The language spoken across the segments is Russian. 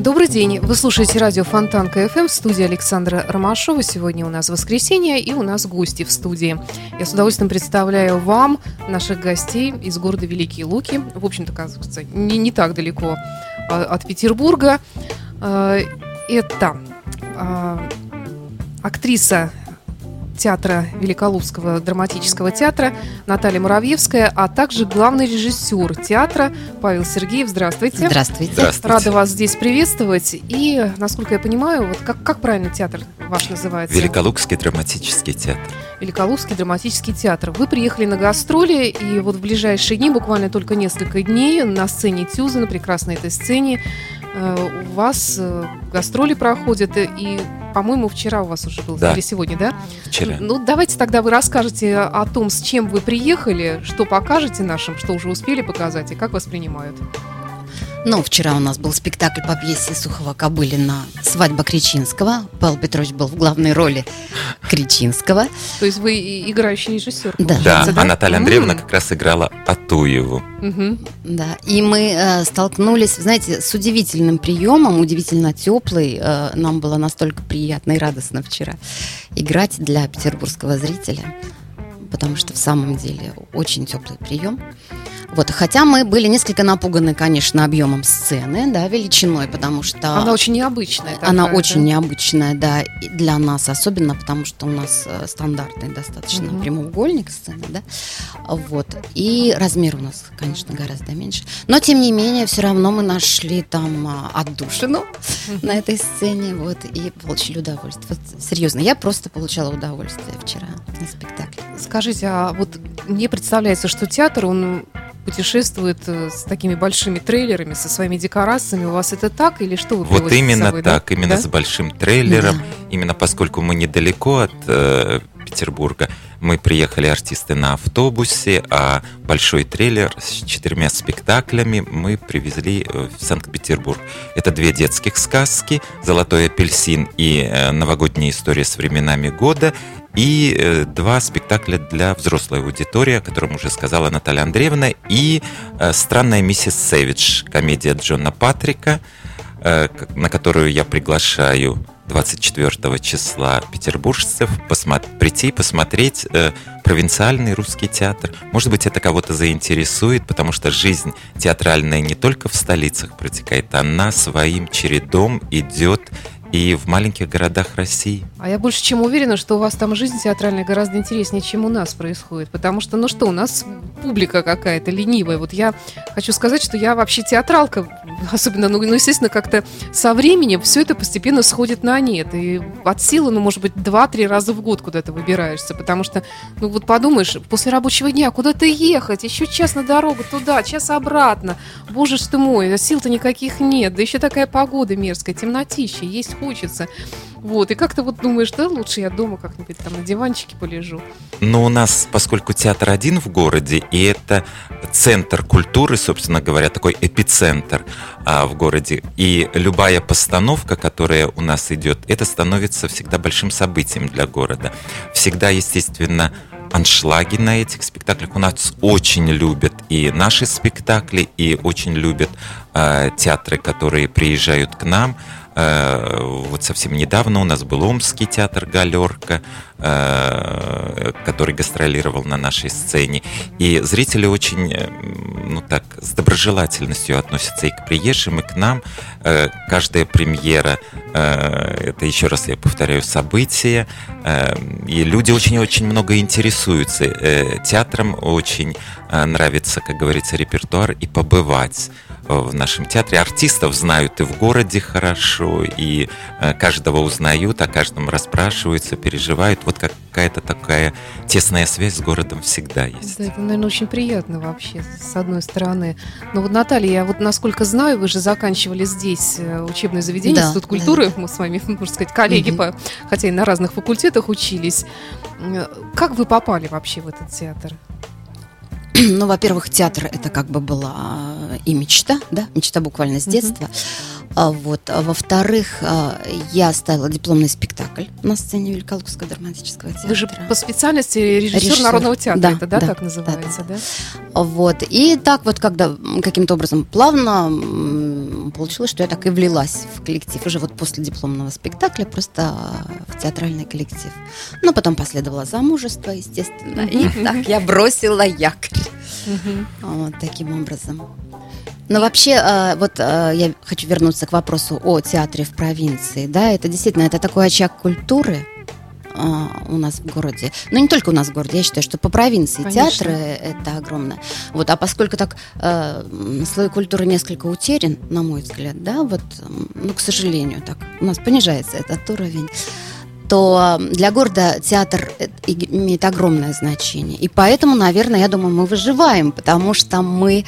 Добрый день. Вы слушаете радио Фонтанка ФМ в студии Александра Ромашова. Сегодня у нас воскресенье и у нас гости в студии. Я с удовольствием представляю вам наших гостей из города Великие Луки. В общем-то, кажется, не, не так далеко а, от Петербурга. А, Это а, актриса театра Великолукского драматического театра Наталья Муравьевская, а также главный режиссер театра Павел Сергеев. Здравствуйте. Здравствуйте. Здравствуйте. Рада вас здесь приветствовать. И, насколько я понимаю, вот как, как правильно театр ваш называется? Великолукский драматический театр. Великолукский драматический театр. Вы приехали на гастроли, и вот в ближайшие дни, буквально только несколько дней, на сцене Тюза, на прекрасной этой сцене, у вас э, гастроли проходят, и, по-моему, вчера у вас уже был, Да. или сегодня, да? Вчера. Ну, давайте тогда вы расскажете о том, с чем вы приехали, что покажете нашим, что уже успели показать, и как вас принимают. Ну, вчера у нас был спектакль по пьесе Сухого Кобылина «Свадьба Кричинского». Павел Петрович был в главной роли Кричинского. То есть вы играющий режиссер, Да. Да, а Наталья Андреевна как раз играла Атуеву. Да, и мы э, столкнулись, знаете, с удивительным приемом, удивительно теплый. Э, нам было настолько приятно и радостно вчера играть для петербургского зрителя, потому что в самом деле очень теплый прием. Вот, хотя мы были несколько напуганы, конечно, объемом сцены, да, величиной, потому что Она очень необычная. Она такая, очень да? необычная, да, и для нас особенно, потому что у нас э, стандартный достаточно Мгм. прямоугольник сцены, да, вот, и размер у нас, конечно, гораздо меньше, но тем не менее все равно мы нашли там а, отдушину на этой сцене, вот, и получили удовольствие. Вот, серьезно, я просто получала удовольствие вчера на спектакле. Скажите, а вот мне представляется, что театр, он путешествует э, с такими большими трейлерами, со своими декорациями. У вас это так или что вы Вот именно собой, да? так, именно Да? с большим трейлером, Да. именно поскольку мы недалеко от э, Петербурга, мы приехали артисты на автобусе, а большой трейлер с четырьмя спектаклями мы привезли э, в Санкт-Петербург. Это две детских сказки «Золотой апельсин» и э, «Новогодняя история с временами года», и э, два спектакля для взрослой аудитории, о котором уже сказала Наталья Андреевна, и э, «Странная миссис Сэвидж», комедия Джона Патрика, э, на которую я приглашаю 24 числа петербуржцев посмо- прийти и посмотреть э, провинциальный русский театр. Может быть, это кого-то заинтересует, потому что жизнь театральная не только в столицах протекает, она своим чередом идет и в маленьких городах России. А я больше чем уверена, что у вас там жизнь театральная гораздо интереснее, чем у нас происходит. Потому что, ну что, у нас публика какая-то ленивая. Вот я хочу сказать, что я вообще театралка, особенно, ну, ну, естественно, как-то со временем все это постепенно сходит на нет. И от силы, ну, может быть, два-три раза в год куда-то выбираешься. Потому что, ну, вот подумаешь, после рабочего дня куда-то ехать, еще час на дорогу туда, час обратно. Боже ж ты мой, сил-то никаких нет. Да еще такая погода мерзкая, темнотища, есть хочется. Вот, и как-то вот думаешь, да, лучше я дома как-нибудь там на диванчике полежу. Но у нас, поскольку театр один в городе, и это центр культуры, собственно говоря, такой эпицентр а, в городе, и любая постановка, которая у нас идет, это становится всегда большим событием для города. Всегда, естественно, аншлаги на этих спектаклях. У нас очень любят и наши спектакли, и очень любят а, театры, которые приезжают к нам. Э, Вот совсем недавно у нас был Омский театр «Галерка», э, который гастролировал на нашей сцене. И зрители очень, э, ну так, с доброжелательностью относятся и к приезжим, и к нам. Каждая премьера, это еще раз я повторяю, событие. И люди очень-очень много интересуются театром, очень нравится, как говорится, репертуар и побывать в нашем театре. Артистов знают и в городе хорошо, и э, каждого узнают, о каждом расспрашиваются, переживают. Вот какая-то такая тесная связь с городом всегда есть. Да, это, наверное, очень приятно вообще, с одной стороны. Но вот, Наталья, я вот насколько знаю, вы же заканчивали здесь э, учебное заведение, Да, Институт да. культуры, мы с вами, можно сказать, коллеги, Мгм. по, хотя и на разных факультетах учились. Э, Как вы попали вообще в этот театр? ну, во-первых, театр это как бы была и мечта, да, мечта буквально с детства. А вот. А во-вторых, а, я ставила дипломный спектакль на сцене Великолукского драматического театра. Вы же по специальности режиссер, Режиссер. Народного театра, Да, это, да, да, так называется, да? Вот. И так вот, когда каким-то образом плавно получилось, что я так и влилась в коллектив. Уже вот после дипломного спектакля просто в театральный коллектив. Ну, потом последовало замужество, естественно. И так я бросила якорь. Мгм. Вот таким образом. Но вообще, э, вот э, я хочу вернуться к вопросу о театре в провинции. Да, это действительно это такой очаг культуры э, у нас в городе. Но не только у нас в городе, я считаю, что по провинции Конечно. театры это огромно. Вот, а поскольку так э, слой культуры несколько утерян, на мой взгляд, да, вот, ну, к сожалению, так у нас понижается этот уровень то для города театр э, имеет огромное значение. И поэтому, наверное, я думаю, мы выживаем, потому что мы...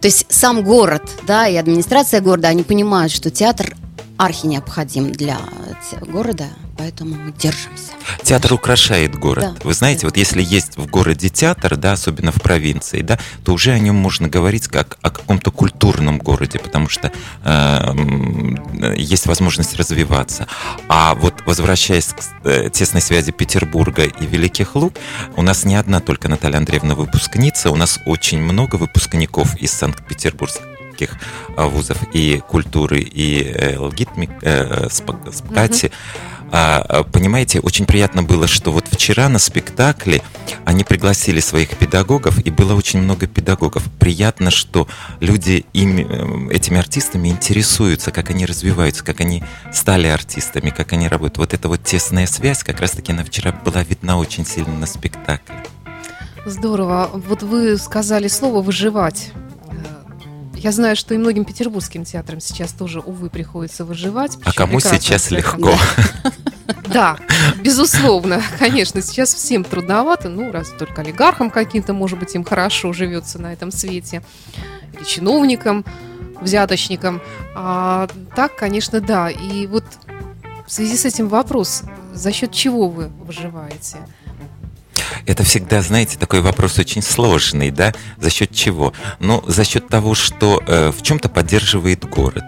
То есть сам город, да, и администрация города, они понимают, что театр архи необходим для города, поэтому мы держимся. Театр украшает город. Да. Вы знаете, вот если есть в городе театр, да, особенно в провинции, да, то уже о нем можно говорить как о каком-то культурном городе, потому что э, есть возможность развиваться. А вот возвращаясь к э, тесной связи Петербурга и Великих Луг, у нас не одна только Наталья Андреевна выпускница, у нас очень много выпускников из Санкт-Петербургских э, вузов и культуры, и э, ЛГИТ, э, СП- СПКАТИ. А, а, понимаете, очень приятно было, что вот вчера на спектакле они пригласили своих педагогов, и было очень много педагогов. Приятно, что люди ими, э, этими артистами интересуются, как они развиваются, как они стали артистами, как они работают. Вот эта вот тесная связь, как раз-таки она вчера была видна очень сильно на спектакле. Здорово. Вот вы сказали слово «выживать». Я знаю, что и многим петербургским театрам сейчас тоже, увы, приходится выживать. А кому сейчас легко? Да, безусловно, конечно, сейчас всем трудновато, ну, раз только олигархам каким-то, может быть, им хорошо живется на этом свете, или чиновникам, взяточникам. А так, конечно, да. И вот в связи с этим вопрос, за счет чего вы выживаете? Это всегда, знаете, такой вопрос очень сложный, да? За счет чего? Ну, за счет того, что э, в чем-то поддерживает город.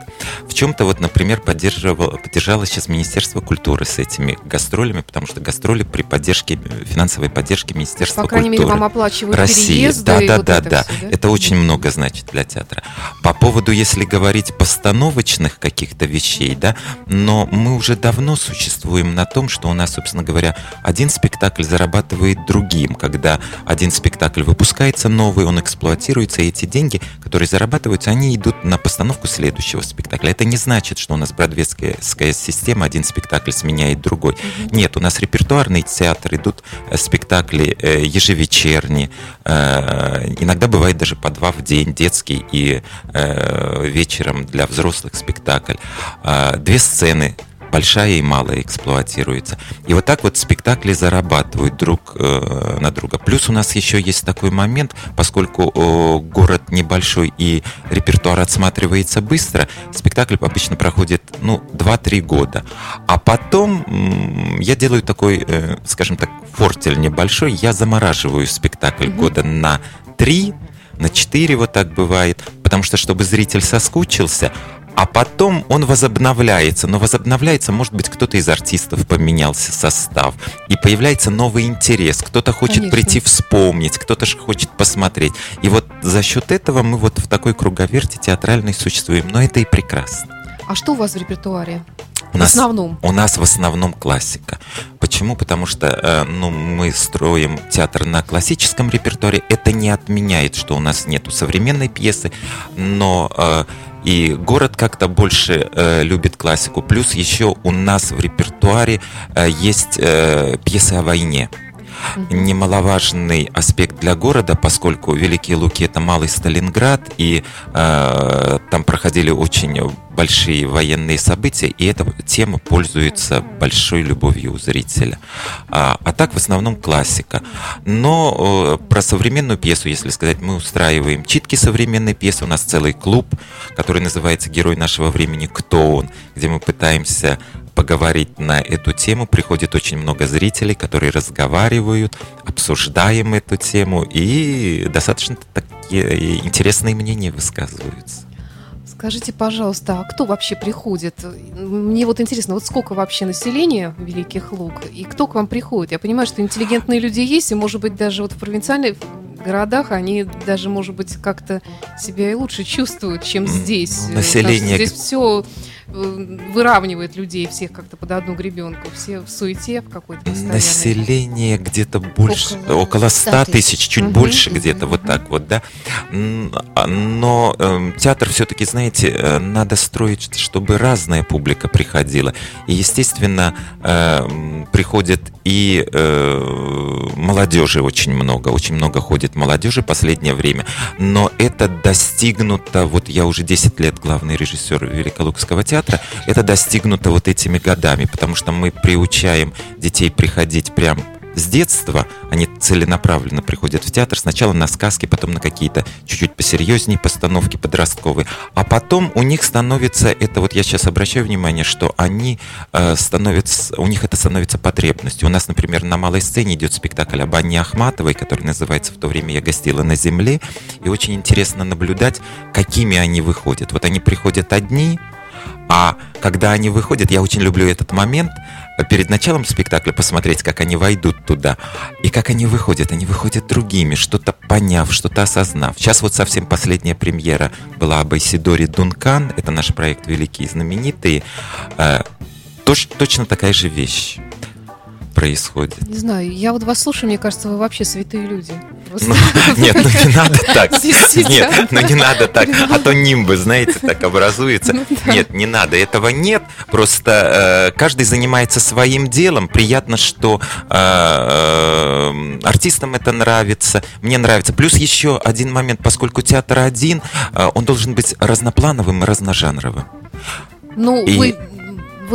В чем-то, вот, например, поддерживало, поддержало сейчас Министерство культуры с этими гастролями, потому что гастроли при поддержке, финансовой поддержке Министерства По крайней мере, культуры. вам оплачивают России. переезды Да, да, вот да, это да. всё, Это очень много значит для театра. По поводу, если говорить постановочных каких-то вещей, да, но мы уже давно существуем на том, что у нас, собственно говоря, один спектакль зарабатывает другим, когда один спектакль выпускается новый, он эксплуатируется, и эти деньги, которые зарабатываются, они идут на постановку следующего спектакля. Это не значит, что у нас бродвейская система, один спектакль сменяет другой. Нет, у нас репертуарный театр, идут э, спектакли э, ежевечерние, э, иногда бывает даже по два в день, детский и вечером для взрослых спектакль. А, Две сцены большая и малая эксплуатируется. И вот так вот спектакли зарабатывают друг э, на друга. Плюс у нас еще есть такой момент, поскольку э, город небольшой и репертуар отсматривается быстро, спектакль обычно проходит, ну, 2-3 года. А потом м, я делаю такой, э, скажем так, фортель небольшой, я замораживаю спектакль года на 3, на 4 вот так бывает, потому что чтобы зритель соскучился, а потом он возобновляется. Но возобновляется, может быть, кто-то из артистов поменялся состав. И появляется новый интерес. Кто-то хочет Конечно. прийти вспомнить, кто-то же хочет посмотреть. И вот за счет этого мы вот в такой круговерте театральной существуем. Но это и прекрасно. А что у вас в репертуаре? У В нас, основном. у нас в основном классика. Почему? Потому что э, ну, мы строим театр на классическом репертуаре. Это не отменяет, что у нас нету современной пьесы, но э, и город как-то больше э, любит классику. Плюс еще у нас в репертуаре э, есть э, пьесы о войне немаловажный аспект для города, поскольку Великие Луки это малый Сталинград, и э, там проходили очень большие военные события, и эта тема пользуется большой любовью у зрителя. А, а так в основном классика. Но э, про современную пьесу, если сказать, мы устраиваем читки современной пьесы. У нас целый клуб, который называется «Герой нашего времени. Кто он?», где мы пытаемся поговорить на эту тему. Приходит очень много зрителей, которые разговаривают, обсуждаем эту тему, и достаточно такие интересные мнения высказываются. Скажите, пожалуйста, а кто вообще приходит? Мне вот интересно, вот сколько вообще населения Великих Луг, и кто к вам приходит? Я понимаю, что интеллигентные люди есть, и, может быть, даже вот в провинциальных городах они даже, может быть, как-то себя и лучше чувствуют, чем здесь. Население... Здесь все Э, выравнивает людей всех как-то под одну гребенку. Все в суете в какой-то постоянной. Население где-то больше, около, около 100 тысяч, чуть угу, больше угу, где-то угу. вот так вот, да. А, но э, театр все-таки, знаете, э, надо строить, чтобы разная публика приходила. И, естественно, э, приходит и э, молодежи очень много, очень много ходит молодежи в последнее время. Но это достигнуто, вот я уже 10 лет главный режиссер Великолукского театра, театра, это достигнуто вот этими годами, потому что мы приучаем детей приходить прям с детства они целенаправленно приходят в театр. Сначала на сказки, потом на какие-то чуть-чуть посерьезнее постановки подростковые. А потом у них становится, это вот я сейчас обращаю внимание, что они э, становятся, у них это становится потребностью. У нас, например, на малой сцене идет спектакль об Анне Ахматовой, который называется «В то время я гостила на земле». И очень интересно наблюдать, какими они выходят. Вот они приходят одни, а когда они выходят, я очень люблю этот момент, перед началом спектакля посмотреть, как они войдут туда, и как они выходят. Они выходят другими, что-то поняв, что-то осознав. Сейчас вот совсем последняя премьера была об Айсидоре Дункан, это наш проект «Великие и знаменитые». Э, точно такая же вещь происходит? Не знаю, я вот вас слушаю, мне кажется, вы вообще святые люди. Ну, нет, ну не надо так. Нет, ну не надо так. А то нимбы, знаете, так образуется. Ну нет, не надо. Этого нет. Просто э, каждый занимается своим делом. Приятно, что э, э, артистам это нравится. Мне нравится. Плюс еще один момент, поскольку театр один, он должен быть разноплановым и разножанровым. Ну, и... вы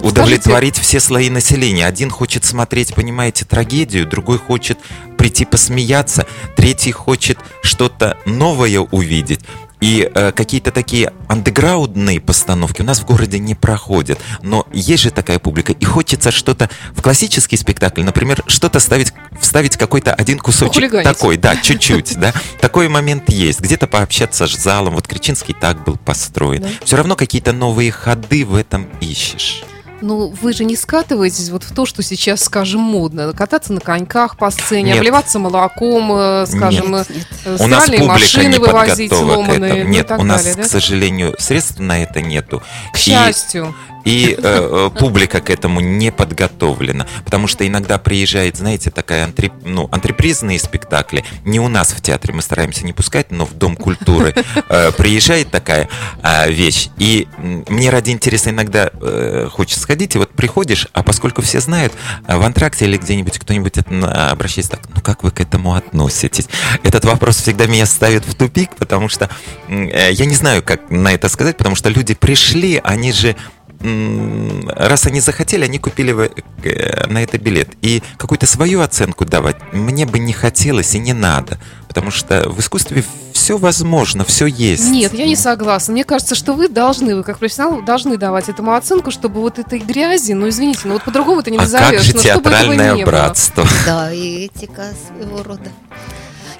вот удовлетворить скажите... все слои населения. Один хочет смотреть, понимаете, трагедию, другой хочет прийти посмеяться, третий хочет что-то новое увидеть. И э, какие-то такие андеграундные постановки у нас в городе не проходят. Но есть же такая публика. И хочется что-то в классический спектакль, например, что-то ставить, вставить какой-то один кусочек. Такой, да, чуть-чуть, да. Такой момент есть. Где-то пообщаться с залом. Вот Кричинский так был построен. Все равно какие-то новые ходы в этом ищешь. Ну, вы же не скатываетесь вот в то, что сейчас, скажем, модно. Кататься на коньках по сцене, нет. обливаться молоком, э, скажем, нет, нет. Э, у нас машины не вывозить сломанные. Ну нет, у нас, далее, да? к сожалению, средств на это нету. К счастью и э, э, публика к этому не подготовлена. Потому что иногда приезжает, знаете, такая антри, ну, антрепризные спектакли. Не у нас в театре, мы стараемся не пускать, но в Дом культуры э, приезжает такая э, вещь. И мне ради интереса иногда э, хочется сходить, и вот приходишь, а поскольку все знают, э, в антракте или где-нибудь кто-нибудь обращается так, ну как вы к этому относитесь? Этот вопрос всегда меня ставит в тупик, потому что э, я не знаю, как на это сказать, потому что люди пришли, они же раз они захотели, они купили э, на это билет. И какую-то свою оценку давать мне бы не хотелось и не надо. Потому что в искусстве все возможно, все есть. Нет, я не согласна. Мне кажется, что вы должны, вы как профессионал, должны давать этому оценку, чтобы вот этой грязи, ну извините, ну вот по-другому это не назовешь. А как же театральное братство? Да, и этика своего рода.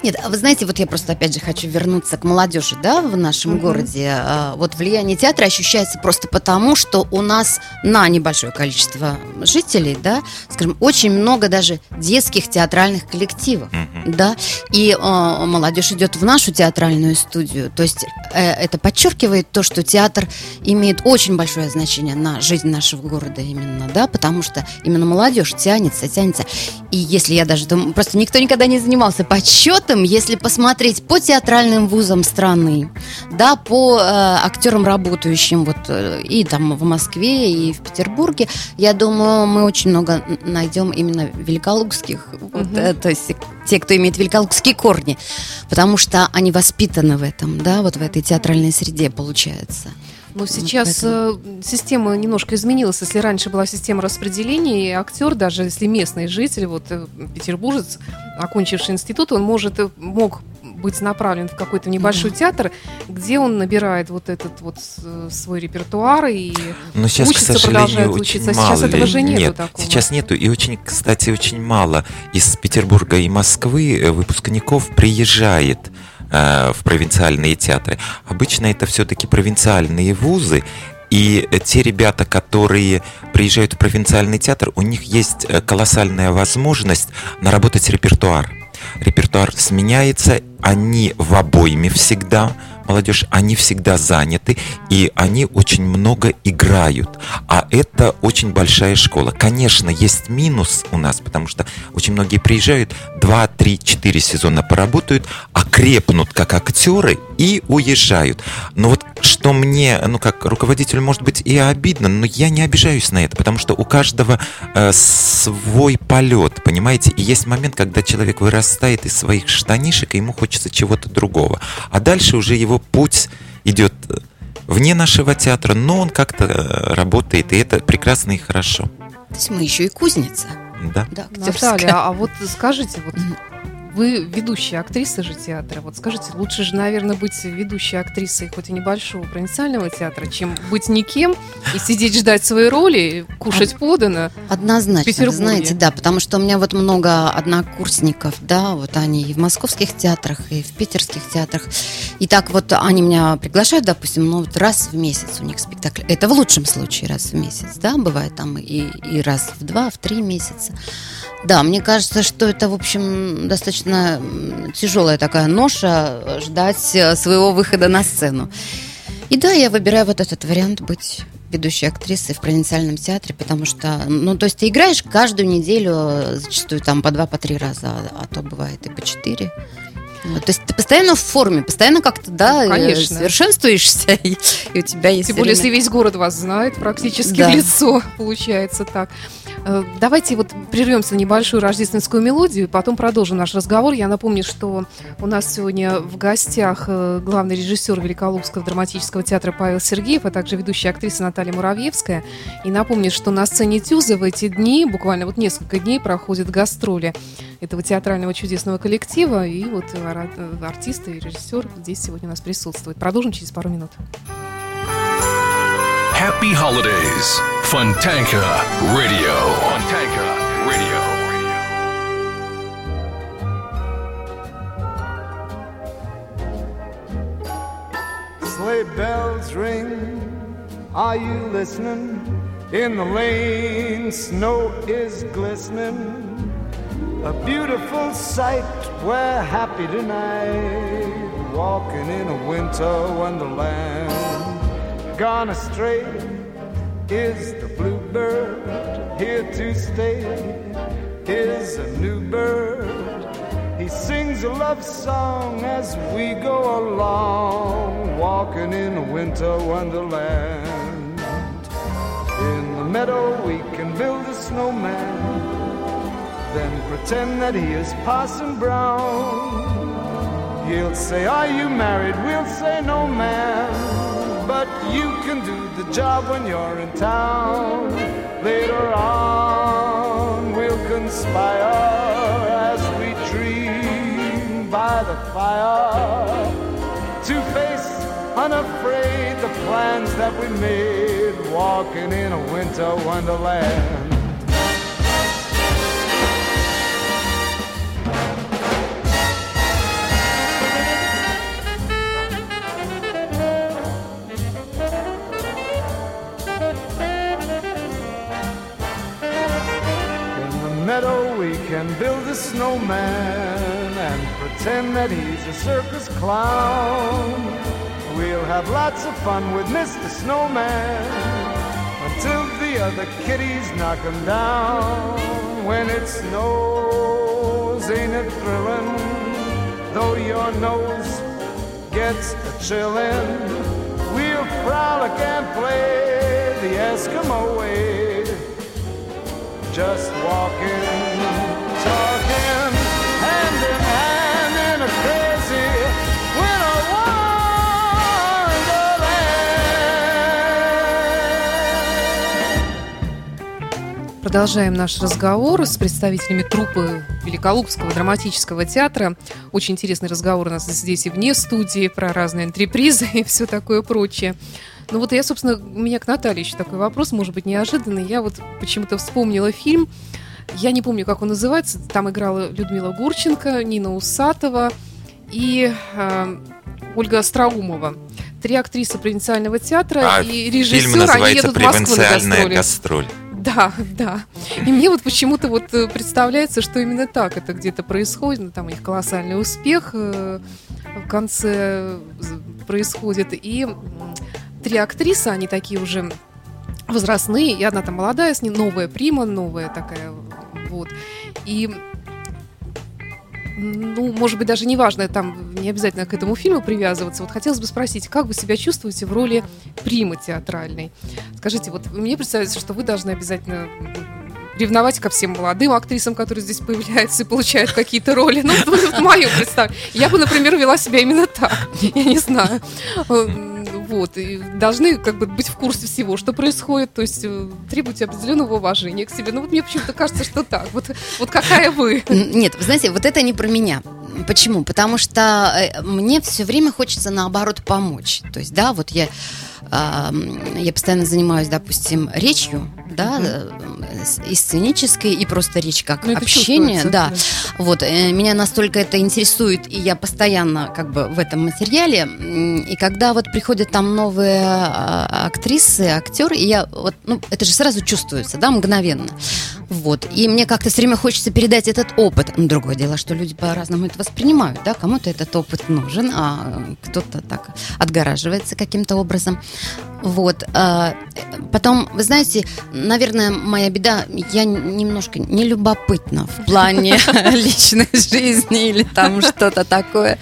Нет, а вы знаете, вот я просто опять же хочу вернуться к молодежи, да, в нашем угу. городе. А, вот влияние театра ощущается просто потому, что у нас на небольшое количество жителей, да, скажем, очень много даже детских театральных коллективов, угу. да, и э, молодежь идет в нашу театральную студию. То есть э, это подчеркивает то, что театр имеет очень большое значение на жизнь нашего города именно, да, потому что именно молодежь тянется, тянется. И если я даже думаю, просто никто никогда не занимался подсчетом этом, если посмотреть по театральным вузам страны, да, по э, актерам, работающим вот э, и там в Москве, и в Петербурге, я думаю, мы очень много найдем именно великолукских, угу. вот, э, то есть те, кто имеет великолукские корни, потому что они воспитаны в этом, да, вот в этой театральной среде, получается. Но сейчас э, система немножко изменилась. Если раньше была система распределения, и актер, даже если местный житель, вот э, петербуржец, окончивший институт, он может, э, мог быть направлен в какой-то небольшой театр, где он набирает вот этот вот свой репертуар и Но сейчас, учится, к продолжает учиться. Мало. сейчас этого же нету Нет, такого. сейчас нету. И очень, кстати, очень мало из Петербурга и Москвы выпускников приезжает в провинциальные театры. Обычно это все-таки провинциальные вузы, и э, те ребята, которые приезжают в провинциальный театр, у них есть э, колоссальная возможность наработать репертуар. Репертуар сменяется, они в обойме всегда, молодежь, они всегда заняты, и они очень много играют. А это очень большая школа. Конечно, есть минус у нас, потому что очень многие приезжают, 2, 3, 4 сезона поработают, окрепнут как актеры и уезжают. Но вот что мне, ну как руководителю, может быть и обидно, но я не обижаюсь на это, потому что у каждого э, свой полет, понимаете? И есть момент, когда человек вырастает из своих штанишек, и ему хочется чего-то другого. А дальше уже его путь идет э, вне нашего театра, но он как-то э, работает, и это прекрасно и хорошо. То есть мы еще и кузница. Да. Да, актерская. Наталья, а вот скажите, вот вы ведущая актриса же театра. Вот скажите, лучше же, наверное, быть ведущей актрисой хоть и небольшого провинциального театра, чем быть никем и сидеть ждать своей роли, кушать подано. Однозначно, знаете, да, потому что у меня вот много однокурсников, да, вот они и в московских театрах, и в питерских театрах. И так вот они меня приглашают, допустим, ну вот раз в месяц у них спектакль. Это в лучшем случае раз в месяц, да, бывает там и, и раз в два, в три месяца. Да, мне кажется, что это, в общем, достаточно тяжелая такая ноша э, ждать э, своего выхода на сцену. И да, я выбираю вот этот вариант быть ведущей актрисой в провинциальном театре, потому что, ну, то есть ты играешь каждую неделю, э, зачастую там по два, по три раза, а, то бывает и по четыре. Вот, то есть ты постоянно в форме, постоянно как-то, да, Ну, конечно. совершенствуешься, и, и у тебя есть Тем более, если время. весь город вас знает практически Да. в лицо, получается так. Э, Давайте вот прервемся на небольшую рождественскую мелодию, и потом продолжим наш разговор. Я напомню, что у нас сегодня в гостях э, главный режиссер Великолукского драматического театра Павел Сергеев, а также ведущая актриса Наталья Муравьевская. И напомню, что на сцене Тюза в эти дни, буквально вот несколько дней, проходят гастроли этого театрального чудесного коллектива. И вот э, артисты и режиссер здесь сегодня у нас присутствуют. Продолжим через пару минут. Happy holidays. Funtanka Radio. Funtanka Radio. Sleigh bells ring. Are you listening? In the lane, snow is glistening. A beautiful sight. We're happy tonight. Walking in a winter wonderland. Gone astray is the bluebird. Here to stay is a new bird. He sings a love song as we go along, walking in a winter wonderland. In the meadow, we can build a snowman, then pretend that he is Parson Brown. He'll say, Are you married? We'll say, No, ma'am. But you can do the job when you're in town. Later on, we'll conspire as we dream by the fire to face unafraid the plans that we made walking in a winter wonderland. Can build a snowman and pretend that he's a circus clown. We'll have lots of fun with Mr. Snowman until the other kitties knock him down. When it snows, ain't it thrilling? Though your nose gets a chillin', we'll frolic and play the Eskimo way just walking, Продолжаем наш разговор с представителями труппы Великолупского драматического театра. Очень интересный разговор у нас здесь и вне студии про разные антрепризы и все такое прочее. Ну вот я, собственно, у меня к Наталье еще такой вопрос, может быть, неожиданный. Я вот почему-то вспомнила фильм я не помню, как он называется, там играла Людмила Гурченко, Нина Усатова и э, Ольга Остроумова. Три актрисы провинциального театра А и режиссер, они едут в Москву на «Провинциальная гастроли. гастроль». Да, да. И мне вот почему-то вот э, представляется, что именно так это где-то происходит. Ну, там у них колоссальный успех э, в конце э, происходит. И три актрисы, они такие уже возрастные, и одна там молодая, с ней новая прима, новая такая. И ну, может быть, даже не важно, там не обязательно к этому фильму привязываться. Вот хотелось бы спросить, как вы себя чувствуете в роли примы театральной? Скажите, вот мне представляется, что вы должны обязательно ревновать ко всем молодым актрисам, которые здесь появляются и получают какие-то роли. Ну, вот мое представление. Я бы, например, вела себя именно так. Я не знаю. Вот. И должны как бы быть в курсе всего, что происходит. То есть э, требуйте определенного уважения к себе. Ну, вот мне почему-то кажется, что так. Вот, вот какая вы. Нет, вы знаете, вот это не про меня. Почему? Потому что э, мне все время хочется наоборот помочь. То есть, да, вот я, я постоянно занимаюсь, допустим, речью, да, э, и сценической, и просто речь как Ну, общение, да. да. Вот, э, меня настолько это интересует, и я постоянно как бы в этом материале. И когда вот приходят там новые а, актрисы, актеры, и я вот, ну, это же сразу чувствуется, да, мгновенно. Вот. И мне как-то все время хочется передать этот опыт. Но другое дело, что люди по-разному это воспринимают, да, кому-то этот опыт нужен, а кто-то так отгораживается каким-то образом. Вот. а, э, Потом, вы знаете, наверное, моя беда, я немножко нелюбопытна в плане личной жизни или там что-то такое.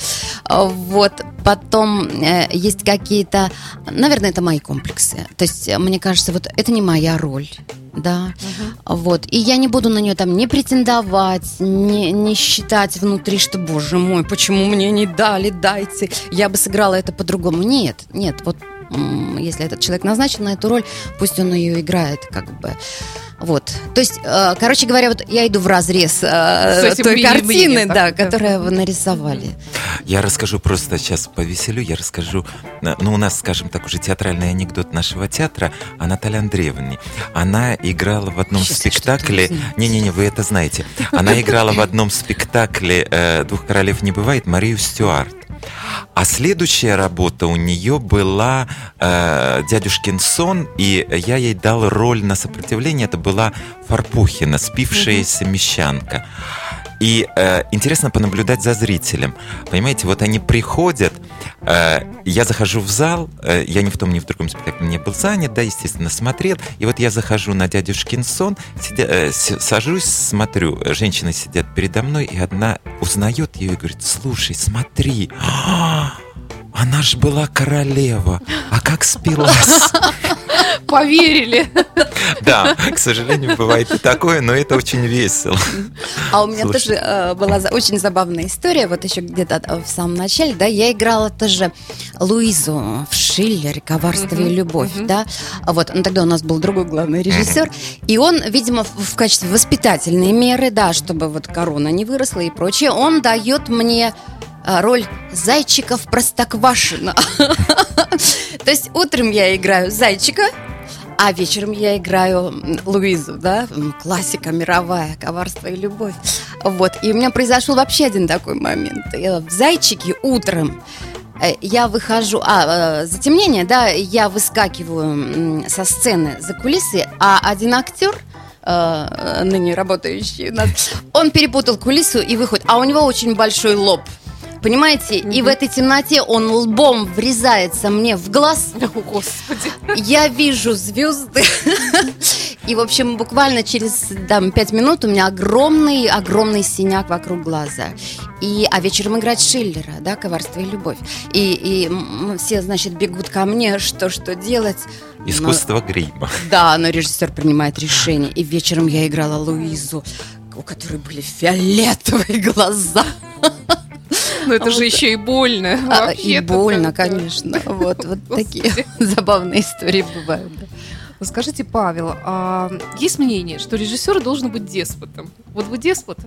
Вот. Потом э, есть какие-то, наверное, это мои комплексы. То есть, э, мне кажется, вот это не моя роль. Да, вот. И я не буду на нее там не претендовать, не, не считать внутри, что, боже мой, почему мне не дали, дайте. Я бы сыграла это по-другому. Нет, нет, вот если этот человек назначен на эту роль, пусть он ее играет, как бы. Вот. То есть, э, короче говоря, вот я иду в разрез э, той картины, мнением, да, которую вы нарисовали. Я расскажу просто сейчас повеселю, я расскажу, э, ну, у нас, скажем так, уже театральный анекдот нашего театра о Наталье Андреевне. Она играла в одном Сейчас спектакле... Не-не-не, вы это знаете. Она играла в одном спектакле «Двух королев не бывает» Марию Стюарт. А следующая работа у нее была э, «Дядюшкин сон», и я ей дал роль на сопротивление. Это была Фарпухина, спившаяся мещанка. И э, интересно понаблюдать за зрителем. Понимаете, вот они приходят, э, я захожу в зал, э, я ни в том, ни в другом спектакле не был занят, да, естественно, смотрел. И вот я захожу на дядюшкин сон, сидя, э, сажусь, смотрю, женщины сидят передо мной, и одна узнает ее и говорит, слушай, смотри, она ж была королева, а как спилась? Поверили. Да, к сожалению, бывает и такое, но это очень весело. А у меня Слушай. тоже э, была за- очень забавная история, вот еще где-то э, в самом начале, да, я играла тоже Луизу в Шиллере «Коварство и любовь», да, вот, ну тогда у нас был другой главный режиссер, и он, видимо, в, в качестве воспитательной меры, да, чтобы вот корона не выросла и прочее, он дает мне э, роль зайчика в Простоквашино. То есть утром я играю зайчика, а вечером я играю Луизу, да, классика мировая, коварство и любовь. Вот, и у меня произошел вообще один такой момент. Я в «Зайчике» утром э, я выхожу, а, э, затемнение, да, я выскакиваю со сцены за кулисы, а один актер, э, ныне работающий у нас, он перепутал кулису и выходит, а у него очень большой лоб. Понимаете? И в этой темноте он лбом врезается мне в глаз. О, Господи. Я вижу звезды. И, в общем, буквально через там, пять минут у меня огромный, огромный синяк вокруг глаза. И, а вечером играть Шиллера, да, «Коварство и любовь». И, и все, значит, бегут ко мне, что, что делать. Но- Искусство грима. да, но режиссер принимает решение. И вечером я играла Луизу, у которой были фиолетовые глаза. Ну это же еще и больно. А, и больно, конечно. Вот, такие забавные истории бывают. Скажите, Павел, а есть мнение, что режиссер должен быть деспотом? Вот вы деспот?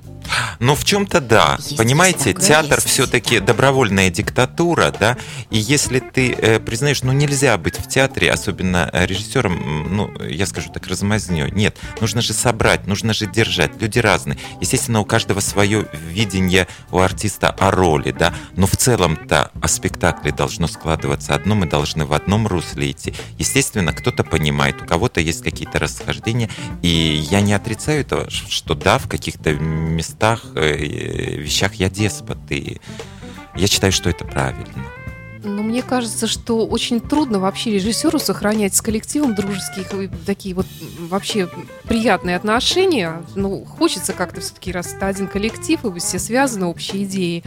Ну, в чем-то да. Есть Понимаете, такое, театр все-таки добровольная диктатура, да, и если ты э, признаешь, ну, нельзя быть в театре, особенно э, режиссером, ну, я скажу так, размазнёй. Нет, нужно же собрать, нужно же держать. Люди разные. Естественно, у каждого свое видение у артиста о роли, да, но в целом-то о спектакле должно складываться одно, мы должны в одном русле идти. Естественно, кто-то понимает, у кого-то есть какие-то расхождения, и я не отрицаю этого, что да, в каких-то местах, э, э, вещах я деспот, и я считаю, что это правильно. Ну, мне кажется, что очень трудно вообще режиссеру сохранять с коллективом дружеские такие вот вообще приятные отношения. Ну, хочется как-то все-таки, раз это один коллектив, и вы все связаны общей идеей,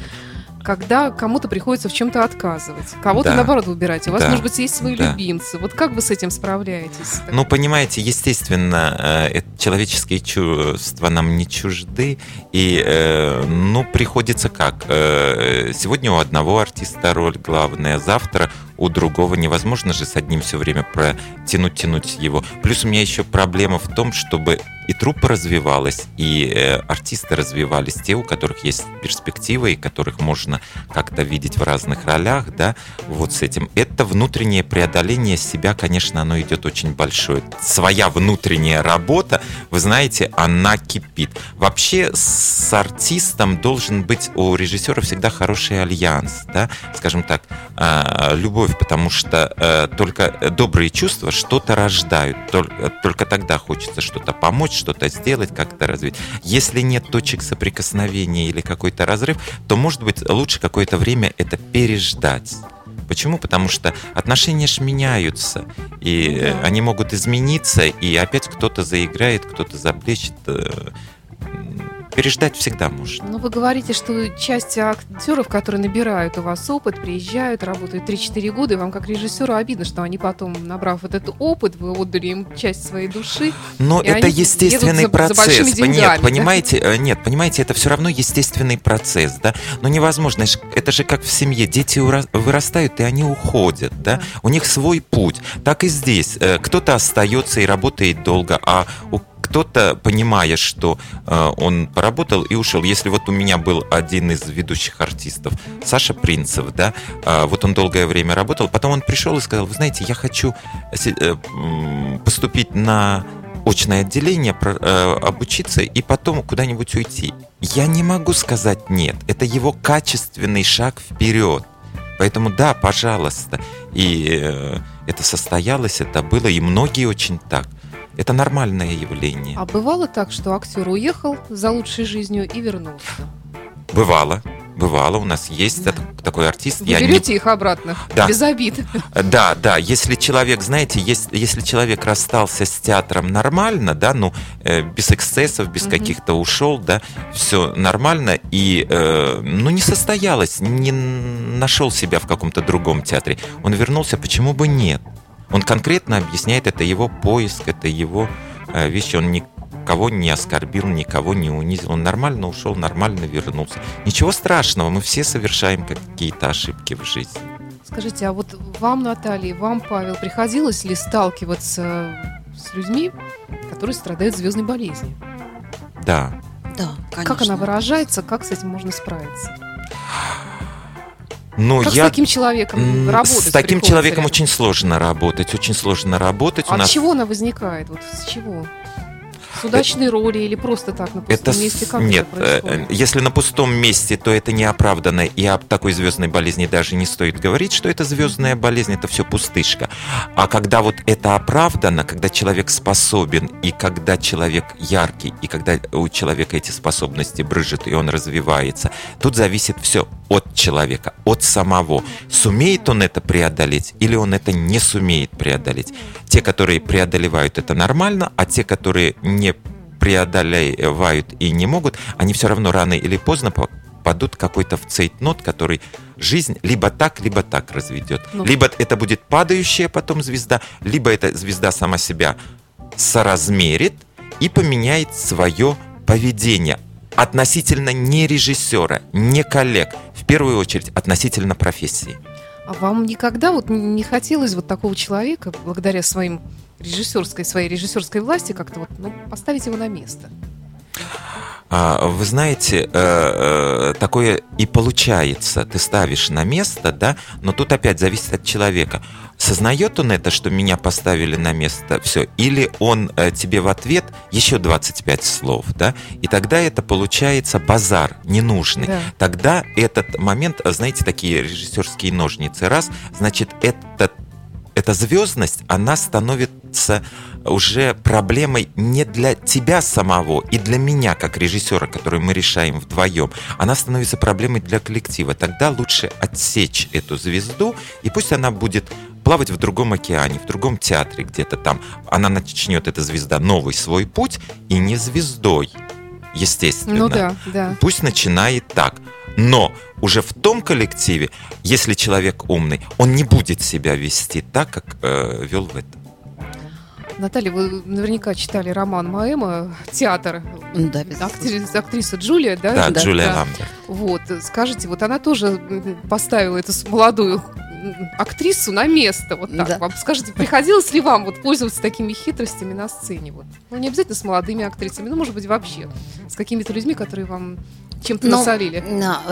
когда кому-то приходится в чем-то отказывать, кого-то Да. наоборот выбирать. У вас, Да. может быть, есть свои Да. любимцы. Вот как вы с этим справляетесь? Ну, понимаете, естественно, э, человеческие чувства нам не чужды, и, э, ну, приходится как? Э, Сегодня у одного артиста роль главная, завтра у другого невозможно же с одним все время протянуть, тянуть его. Плюс у меня еще проблема в том, чтобы и труппа развивалась, и э, артисты развивались, те, у которых есть перспектива, и которых можно как-то видеть в разных ролях, да, вот с этим. Это внутреннее преодоление себя, конечно, оно идет очень большое. Своя внутренняя работа, вы знаете, она кипит. Вообще с артистом должен быть у режиссера всегда хороший альянс, да, скажем так, а, любовь, потому что э, только добрые чувства что-то рождают, только, только тогда хочется что-то помочь, что-то сделать, как-то развить. Если нет точек соприкосновения или какой-то разрыв, то, может быть, лучше какое-то время это переждать. Почему? Потому что отношения ж меняются, и э, Да. они могут измениться, и опять кто-то заиграет, кто-то заблещет. Переждать всегда можно. Ну, вы говорите, что часть актеров, которые набирают у вас опыт, приезжают, работают 3-4 года, и вам как режиссеру обидно, что они потом, набрав вот этот опыт, вы отдали им часть своей души. Но это естественный за- за процесс. деньгами, нет, да? понимаете, э, нет, понимаете, это все равно естественный процесс, да. Но невозможно, это же как в семье, дети вырастают и они уходят, да. Да. У них свой путь. Так и здесь. Э, Кто-то остается и работает долго, а у кто-то, понимая, что э, он поработал и ушел. Если вот у меня был один из ведущих артистов, Саша Принцев, да, э, вот он долгое время работал, потом он пришел и сказал, вы знаете, я хочу э, поступить на очное отделение, обучиться и потом куда-нибудь уйти. Я не могу сказать нет. Это его качественный шаг вперед. Поэтому да, пожалуйста. И это состоялось, это было, и многие очень так. Это нормальное явление. А бывало так, что актер уехал за лучшей жизнью и вернулся? Бывало, бывало. У нас есть Да. так- такой артист. Вы Я не берете их обратно, Да. без обид. Да, да, если человек, знаете, есть, если человек расстался с театром нормально, да, ну, э, без эксцессов, без Мгм. каких-то ушел, да, все нормально, и, э, ну, не состоялось, не нашел себя в каком-то другом театре, он вернулся, почему бы нет? Он конкретно объясняет, это его поиск, это его э, вещи, он никого не оскорбил, никого не унизил, он нормально ушел, нормально вернулся. Ничего страшного, мы все совершаем какие-то ошибки в жизни. Скажите, а вот вам, Наталья, вам, Павел, приходилось ли сталкиваться с людьми, которые страдают звездной болезнью? Да, Да, конечно. Как она выражается, как с этим можно справиться? Ну, как я с таким человеком работать? с таким человеком очень сложно работать, очень сложно работать. У От нас чего она возникает? Вот с чего? С удачной роли или просто так на пустом это месте? Как нет, это происходит? если на пустом месте, то это неоправданно, и об такой звездной болезни даже не стоит говорить, что это звездная болезнь, это все пустышка. А когда вот это оправдано, когда человек способен, и когда человек яркий, и когда у человека эти способности брыжет, и он развивается, тут зависит все от человека, от самого. Сумеет он это преодолеть, или он это не сумеет преодолеть. Те, которые преодолевают это нормально, а те, которые не преодолевают и не могут, они все равно рано или поздно попадут какой-то в цейтнот, который жизнь либо так, либо так разведет. Ну. Либо это будет падающая потом звезда, либо эта звезда сама себя соразмерит и поменяет свое поведение относительно не режиссера, не коллег, в первую очередь относительно профессии. А вам никогда вот не хотелось вот такого человека, благодаря своим режиссерской, своей режиссерской власти, как-то вот ну, поставить его на место? А, вы знаете, э, э, такое и получается. Ты ставишь на место, да, но тут опять зависит от человека. Сознает он это, что меня поставили на место, все, или он э, тебе в ответ еще 25 слов, да, и тогда это получается базар ненужный. Да. Тогда этот момент, знаете, такие режиссерские ножницы, раз, значит, этот эта звездность, она становится уже проблемой не для тебя самого и для меня, как режиссера, которую мы решаем вдвоем. Она становится проблемой для коллектива. Тогда лучше отсечь эту звезду, и пусть она будет плавать в другом океане, в другом театре где-то там. Она начнет, эта звезда, новый свой путь, и не звездой, естественно. Ну да, да. Пусть начинает так. Но уже в том коллективе, если человек умный, он не будет себя вести так, как э, вел в этом. Наталья, вы наверняка читали роман Маэма «Театр». Да, актриса, актриса Джулия, да? Да, да Джулия да. Ламберт. Вот, скажите, вот она тоже поставила эту молодую актрису на место. Вот так. Да. Вам скажите, приходилось ли вам вот пользоваться такими хитростями на сцене? Вот? Ну, не обязательно с молодыми актрисами, но, может быть, вообще с какими-то людьми, которые вам чем-то ну, насолили?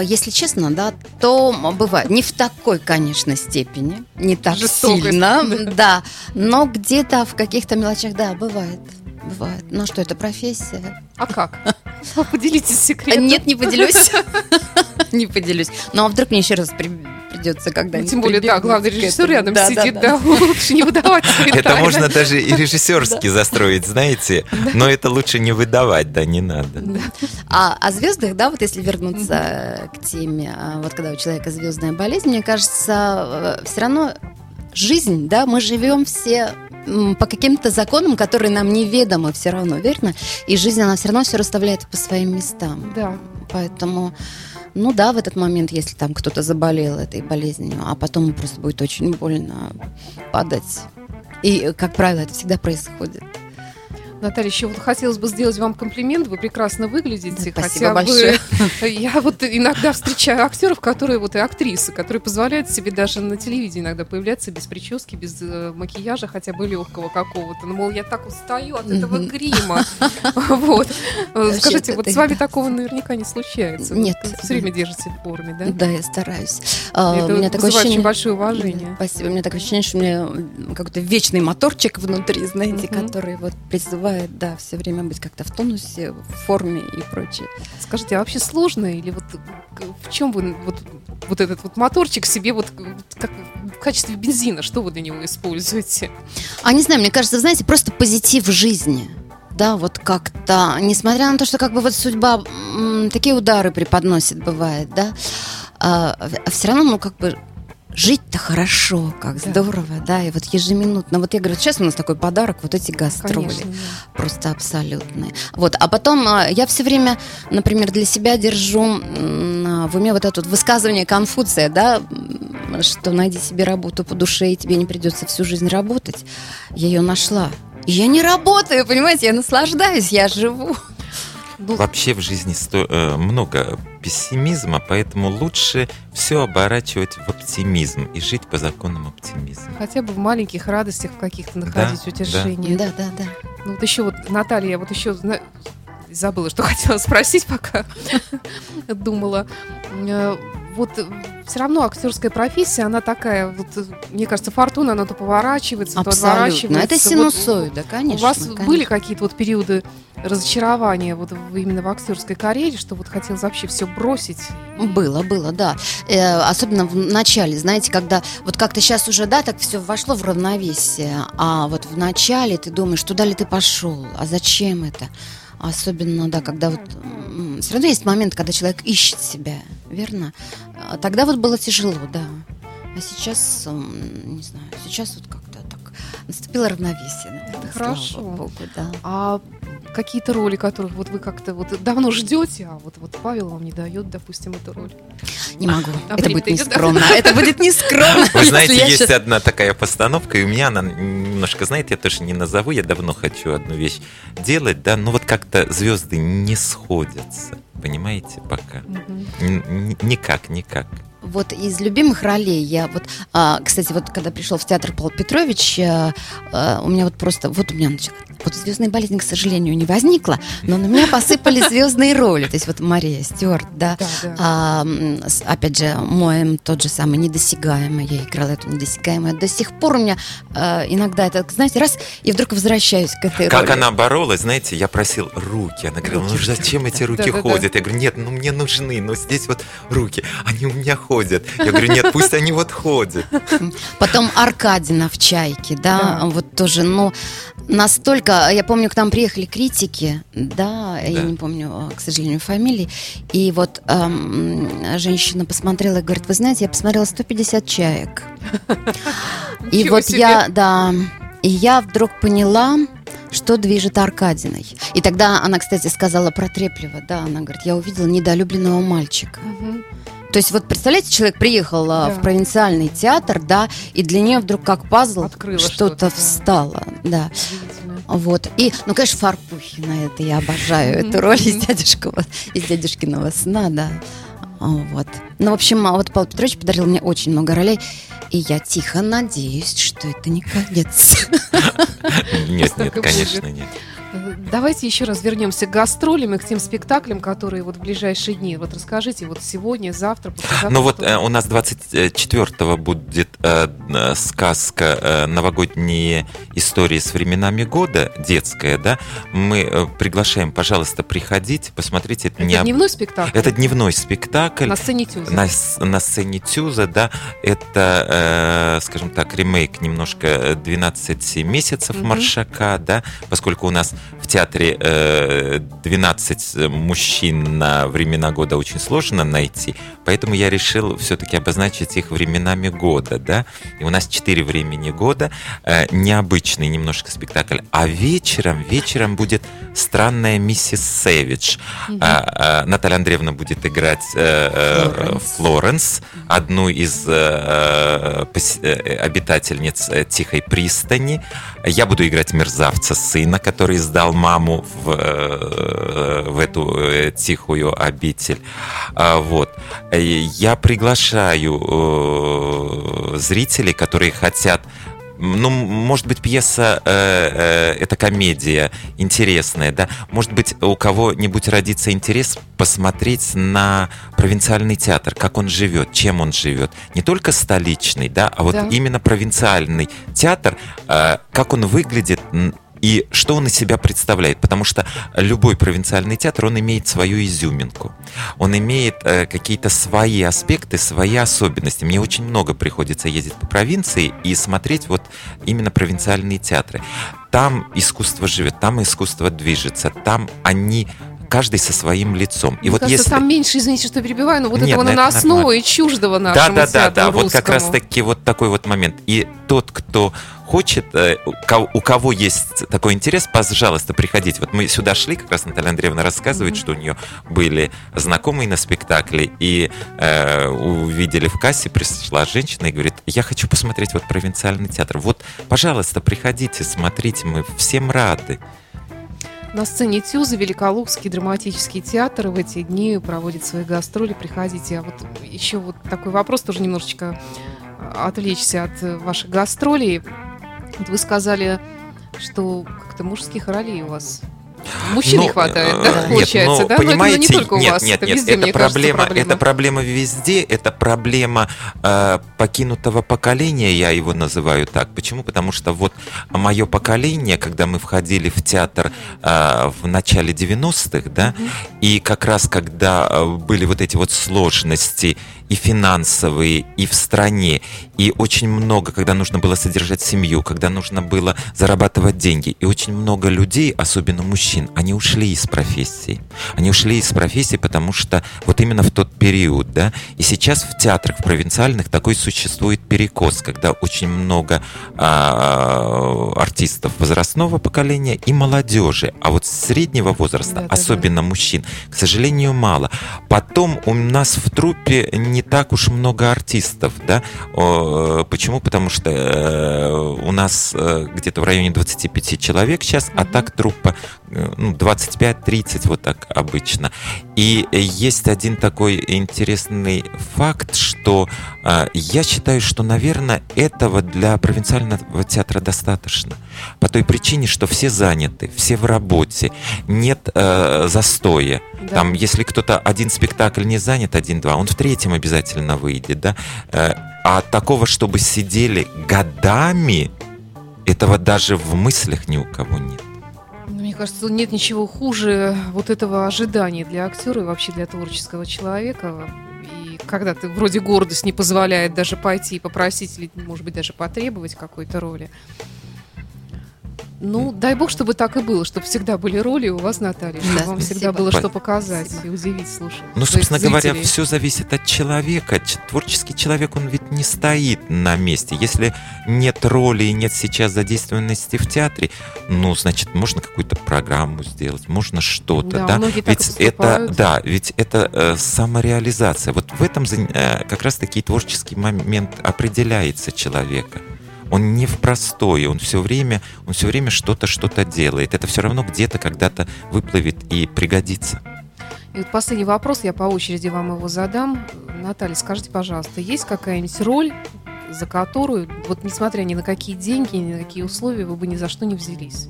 Если честно, да, то бывает не в такой, конечно, степени, не так Жестокость, сильно, да. да, но где-то в каких-то мелочах, да, бывает. Бывает. Ну что, это профессия. А как? Поделитесь секретом. Нет, не поделюсь. Не поделюсь. Ну а вдруг мне еще раз придется когда-нибудь. Тем более, да, главный режиссер рядом да, сидит, да, да. да, лучше не выдавать. Это можно даже и режиссерски застроить, знаете, но это лучше не выдавать, да, не надо. А о звездах, да, вот если вернуться к теме, а, вот когда у человека звездная болезнь, мне кажется, э, все равно жизнь, да, мы живем все по каким-то законам, которые нам неведомы все равно, верно? И жизнь, она все равно все расставляет по своим местам. Да. Поэтому ну да, в этот момент, если там кто-то заболел этой болезнью, а потом просто будет очень больно падать. И, как правило, это всегда происходит. Наталья, еще вот хотелось бы сделать вам комплимент. Вы прекрасно выглядите. Да, хотя большое. Вы, я вот иногда встречаю актеров, которые вот и актрисы, которые позволяют себе даже на телевидении иногда появляться без прически, без э, макияжа, хотя бы легкого какого-то. Ну, мол, я так устаю от этого грима. Вот. Скажите, вот с вами такого наверняка не случается. Нет. Все время держите в форме, да? Да, я стараюсь. А, Это вызывает очень большое уважение. Спасибо. У меня такое ощущение, что у меня какой-то вечный моторчик внутри, знаете, который вот призывает бывает, да, все время быть как-то в тонусе, в форме и прочее. Скажите, а вообще сложно или вот в чем вы вот, вот этот вот моторчик себе вот как в качестве бензина, что вы для него используете? А не знаю, мне кажется, знаете, просто позитив в жизни да, вот как-то, несмотря на то, что как бы вот судьба м, такие удары преподносит, бывает, да, а, все равно, ну, как бы жить-то хорошо, как да. здорово, да, и вот ежеминутно. Вот я говорю, сейчас у нас такой подарок, вот эти гастроли, Конечно, да. просто абсолютные. Вот, а потом а, я все время, например, для себя держу в уме вот это вот высказывание Конфуция, да, что найди себе работу по душе, и тебе не придется всю жизнь работать. Я ее нашла. И я не работаю, понимаете, я наслаждаюсь, я живу. Вообще в жизни сто, э, много пессимизма, поэтому лучше все оборачивать в оптимизм и жить по законам оптимизма. Хотя бы в маленьких радостях каких-то находить да, утешение. Да, да, да. Ну вот еще вот, Наталья, вот еще забыла, что хотела спросить, пока думала. Э, вот все равно актерская профессия, она такая, вот, мне кажется, фортуна, она то поворачивается, Абсолютно. то отворачивается. Это синусоида, вот, конечно. У вас конечно. были какие-то вот периоды разочарования вот именно в актерской карьере, что вот хотелось вообще все бросить? Было, было, да. Э, особенно в начале, знаете, когда вот как-то сейчас уже, да, так все вошло в равновесие, а вот в начале ты думаешь, туда ли ты пошел, а зачем это? Особенно, да, когда вот все равно есть момент, когда человек ищет себя, верно? А тогда вот было тяжело, да. А сейчас, не знаю, сейчас вот так наступило равновесие. Наверное, Хорошо. Богу, да. А какие-то роли, которых вот вы как-то вот давно ждете, а вот, вот Павел вам не дает, допустим, эту роль? Не могу. А это будет нескромно. Это будет нескромно. Вы знаете, есть одна такая постановка, и у меня она немножко, знаете, я тоже не назову, я давно хочу одну вещь делать, да, но вот как-то звезды не сходятся, понимаете, пока. Никак, никак. Вот из любимых ролей я вот, а, кстати, вот когда пришел в театр Павел Петрович, а, а, у меня вот просто, вот у меня начало, вот звездной болезни, к сожалению, не возникло, но на меня посыпали звездные роли. То есть вот Мария Стюарт, да. Да, да. А, опять же, мой тот же самый недосягаемый. Я играла эту недосягаемую. До сих пор у меня а, иногда это, знаете, раз, и вдруг возвращаюсь к этой Как роли. она боролась, знаете, я просил руки. Она говорила, ну зачем эти руки Да-да-да. ходят? Я говорю, нет, ну мне нужны, но здесь вот руки, они у меня ходят. Я говорю, нет, пусть они вот ходят. Потом Аркадина в «Чайке», да, Да. вот тоже, ну, настолько... Я помню, к нам приехали критики, да, я Да. не помню, э, к сожалению, фамилии, и вот эм, женщина посмотрела и говорит, вы знаете, я посмотрела 150 «Чаек». И вот я, да, и я вдруг поняла, что движет Аркадиной. И тогда она, кстати, сказала про Треплева, да, она говорит, я увидела недолюбленного мальчика. Мгм. То есть вот представляете, человек приехал а, Да. в провинциальный театр, да, и для нее вдруг как пазл Открыло что-то что-то, да. встало, да. Вот. И, ну, конечно, Фарпухина, это я обожаю эту роль из дядюшкова, из дядюшкиного сна, да. А, Вот. Ну, в общем, а вот Павел Петрович подарил мне очень много ролей, и я тихо надеюсь, что это не конец. Нет, нет, конечно, нет. Э, Давайте еще раз вернемся к гастролям и к тем спектаклям, которые вот в ближайшие дни. Вот расскажите, вот сегодня, завтра, послезавтра. Ну вот э, у нас 24-го будет э, э, сказка э, «Новогодние истории с временами года», детская, да. Мы э, приглашаем, пожалуйста, приходите, посмотрите. Это, Это необ- дневной спектакль? это дневной спектакль. На сцене Тюза. на, на сцене Тюза, да, это, э, скажем так, ремейк немножко э, 12 месяцев Мгм. Маршака, да, поскольку у нас в театре э, 12 мужчин на времена года очень сложно найти, поэтому я решил все-таки обозначить их временами года, да, и у нас 4 времени года, э, необычный немножко спектакль, а вечером, вечером будет странная миссис Сэвидж. А, а, Наталья Андреевна будет играть э, э, Флоренс. Флоренс, одну из обитательниц Тихой пристани. Я буду играть мерзавца сына, который сдал маму в, э, в эту э, тихую обитель. А, Вот. Я приглашаю э, зрителей, которые хотят ну, может быть, пьеса э, э, это комедия интересная, да. Может быть, у кого-нибудь родится интерес посмотреть на провинциальный театр, как он живет, чем он живет. Не только столичный, да, а вот Да. именно провинциальный театр, э, как он выглядит. И что он из себя представляет? Потому что любой провинциальный театр, он имеет свою изюминку. Он имеет э, какие-то свои аспекты, свои особенности. Мне очень много приходится ездить по провинции и смотреть вот именно провинциальные театры. Там искусство живет, там искусство движется, там они каждый со своим лицом. И Мне вот кажется, если... там меньше, извините, что перебиваю, но вот Нет, этого ну это наносного нормально. и чуждого Да, нашему да, да, театру да, вот как раз таки вот такой вот момент. И тот, кто хочет, э, у кого- есть такой интерес, пожалуйста, приходите. Вот мы сюда шли, как раз Наталья Андреевна рассказывает, что у нее были знакомые на спектакле, и э, увидели в кассе, пришла женщина и говорит, я хочу посмотреть вот провинциальный театр. Вот, пожалуйста, приходите, смотрите, мы всем рады. На сцене Тюза Великолукский драматический театр в эти дни проводит свои гастроли. Приходите. А вот еще вот такой вопрос, тоже немножечко а, отвлечься от э, ваших гастролей. Вот вы сказали, что как-то мужских ролей у вас мужчин не Ну, хватает, э, да, нет, получается, ну, да? Но это понимаете, не только у нет, вас, нет, это нет, везде, это мне кажется, проблема, проблема. это проблема везде, это проблема э, покинутого поколения, я его называю так. Почему? Потому что вот мое поколение, когда мы входили в театр э, в начале 90-х, да, и как раз когда э, были вот эти вот сложности и финансовые, и в стране, и очень много, когда нужно было содержать семью, когда нужно было зарабатывать деньги, и очень много людей, особенно мужчин, они ушли из профессии. Они ушли из профессии, потому что вот именно в тот период, да, и сейчас в театрах в провинциальных такой существует перекос, когда очень много а, артистов возрастного поколения и молодежи, а вот среднего возраста, Да-да-да. особенно мужчин, к сожалению, мало. Потом у нас в трупе не так уж много артистов, да? О, Почему? Потому что э, у нас э, где-то в районе 25 человек сейчас, а так труппа э, ну, 25-30 вот так обычно. И есть один такой интересный факт, что э, я считаю, что, наверное, этого для провинциального театра достаточно. По той причине, что все заняты, все в работе, нет э, застоя. Да. Там, если кто-то один спектакль не занят, один-два, он в третьем обязательно выйдет, да. Э, а такого, чтобы сидели годами, этого даже в мыслях ни у кого нет. Ну, Мне кажется, нет ничего хуже вот этого ожидания для актера и вообще для творческого человека. И когда ты вроде гордость не позволяет даже пойти и попросить, или, может быть, даже потребовать какой-то роли. Ну, дай бог, чтобы так и было, чтобы всегда были роли у вас, Наталья, чтобы Да, вам спасибо. всегда было что показать Спасибо. и удивить слушателей. Ну, собственно говоря, зрителей. все зависит от человека. Творческий человек, он ведь не стоит на месте. Если нет роли и нет сейчас задействованности в театре, ну, значит, можно какую-то программу сделать, можно что-то, Да, да? многие так ведь это, поступают. да, ведь это э, самореализация. Вот в этом э, как раз-таки творческий момент определяется человека. Он не в простое, он все время, он все время что-то, что-то делает. Это все равно где-то когда-то выплывет и пригодится. И вот последний вопрос, я по очереди вам его задам. Наталья, скажите, пожалуйста, есть какая-нибудь роль, за которую, вот несмотря ни на какие деньги, ни на какие условия, вы бы ни за что не взялись?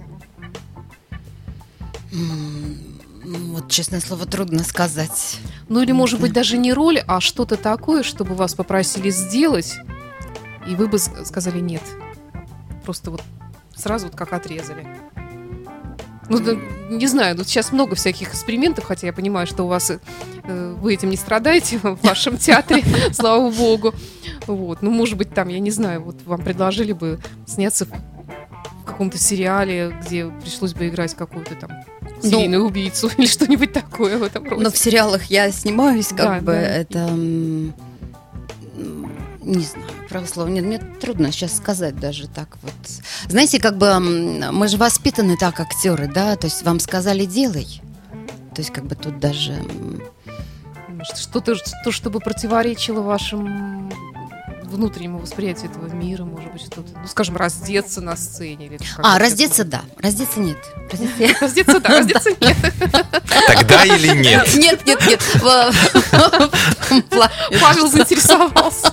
Ну, Вот, честное слово, трудно сказать. Ну или, может быть, даже не роль, а что-то такое, чтобы вас попросили сделать, и вы бы сказали нет. Просто вот сразу вот как отрезали. Ну, да, не знаю, тут сейчас много всяких экспериментов, хотя я понимаю, что у вас э, вы этим не страдаете в вашем театре, слава богу. Вот, ну, может быть, там, я не знаю, вот вам предложили бы сняться в каком-то сериале, где пришлось бы играть какую-то там серийную убийцу или что-нибудь такое в этом роде. Но в сериалах я снимаюсь, как Да, бы да. это... Не знаю, право слово. Нет, мне трудно сейчас сказать даже так вот. Знаете, как бы мы же воспитаны так, актеры, да, то есть вам сказали делай. То есть как бы тут даже... Что-то, то, чтобы противоречило вашему внутреннему восприятию этого мира, может быть, что-то. Ну, скажем, раздеться на сцене. Или А, это раздеться, да. Раздеться нет. Раздеться- Раздеться, да, раздеться нет. Тогда или нет? Нет, нет, нет. Павел заинтересовался.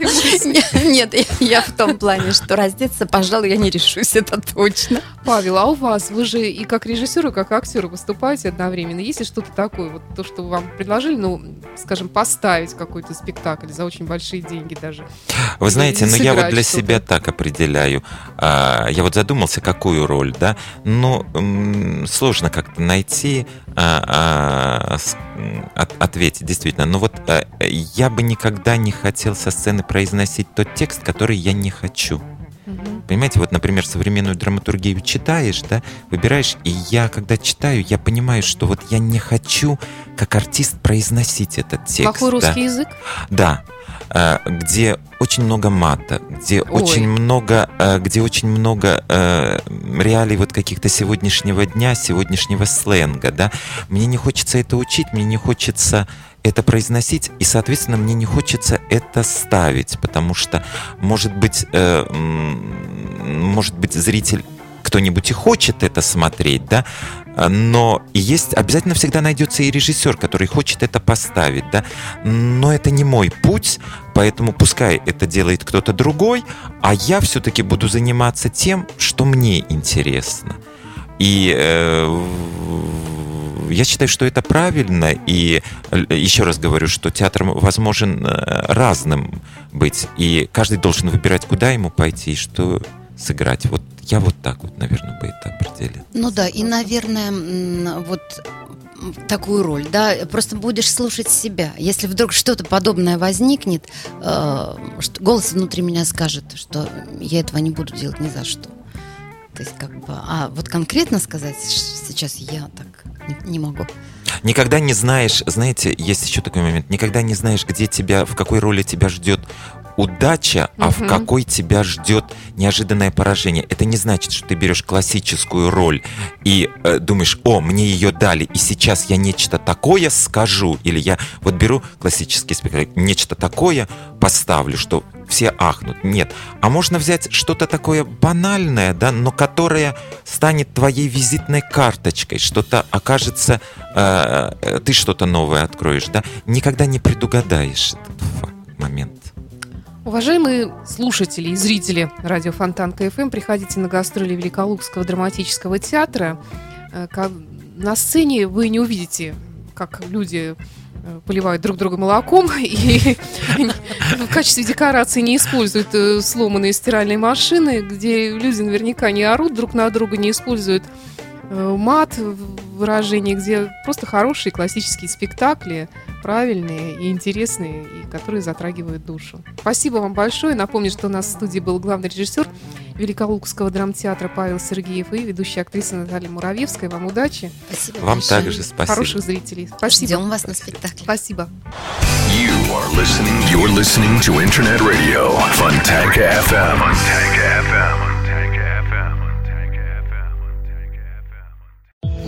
Нет, я- в том плане, что раздеться, пожалуй, я не решусь, это точно. Павел, а у вас, вы же и как режиссер, и как актер выступаете одновременно. Есть ли что-то такое, вот то, что вам предложили, ну, скажем, поставить какой-то спектакль за очень большие деньги даже? Вы знаете, ну я вот для себя так определяю. А, Я вот задумался, какую роль, да. Но м, сложно как-то найти, а, а, от- ответить, действительно. Но вот а, я бы никогда не хотел со сцены произносить тот текст, который я не хочу. Мгм. Понимаете, вот, например, современную драматургию читаешь, да, выбираешь, и я, когда читаю, я понимаю, что вот я не хочу, как артист, произносить этот текст. Плохой да. русский язык? Да, э, где очень много мата, где Ой. очень много, э, где очень много э, реалий вот каких-то сегодняшнего дня, сегодняшнего сленга, да. Мне не хочется это учить, мне не хочется это произносить, и, соответственно, мне не хочется это ставить, потому что, может быть, э, может быть, зритель кто-нибудь и хочет это смотреть, да, но есть, обязательно всегда найдется и режиссер, который хочет это поставить, да, но это не мой путь, поэтому пускай это делает кто-то другой, а я все-таки буду заниматься тем, что мне интересно. И э, я считаю, что это правильно, и э, еще раз говорю, что театр возможен э, разным быть, и каждый должен выбирать, куда ему пойти и что сыграть. Вот я вот так вот, наверное, бы это определил. Ну да, и, наверное, вот такую роль, да, просто будешь слушать себя. Если вдруг что-то подобное возникнет, э, голос внутри меня скажет, что я этого не буду делать ни за что. То есть как бы, а вот конкретно сказать сейчас я так не, не могу. Никогда не знаешь, знаете, есть еще такой момент, никогда не знаешь, где тебя, в какой роли тебя ждет удача, а в Мгм. какой тебя ждет неожиданное поражение. Это не значит, что ты берешь классическую роль и э, думаешь, о, мне ее дали, и сейчас я нечто такое скажу, или я вот беру классический спектакль, нечто такое поставлю, что все ахнут. Нет. А можно взять что-то такое банальное, да, но которое станет твоей визитной карточкой, что-то окажется, э, э ты что-то новое откроешь, да, никогда не предугадаешь этот момент. Уважаемые слушатели и зрители радио Фонтан КФМ, приходите на гастроли Великолукского драматического театра. Э, на сцене вы не увидите, как люди поливают друг друга молоком и в качестве декорации не используют э, сломанные стиральные машины, где люди наверняка не орут друг на друга, не используют мат выражение, где просто хорошие классические спектакли, правильные и интересные, и которые затрагивают душу. Спасибо вам большое. Напомню, что у нас в студии был главный режиссер Великолукского драмтеатра Павел Сергеев и ведущая актриса Наталья Муравьевская. Вам удачи. Спасибо Вам большое. также спасибо. Хороших зрителей. Спасибо. Ждем вас на спектакле. Спасибо. You are listening, you're listening to Internet Radio, Fontanka FM. Fontanka FM.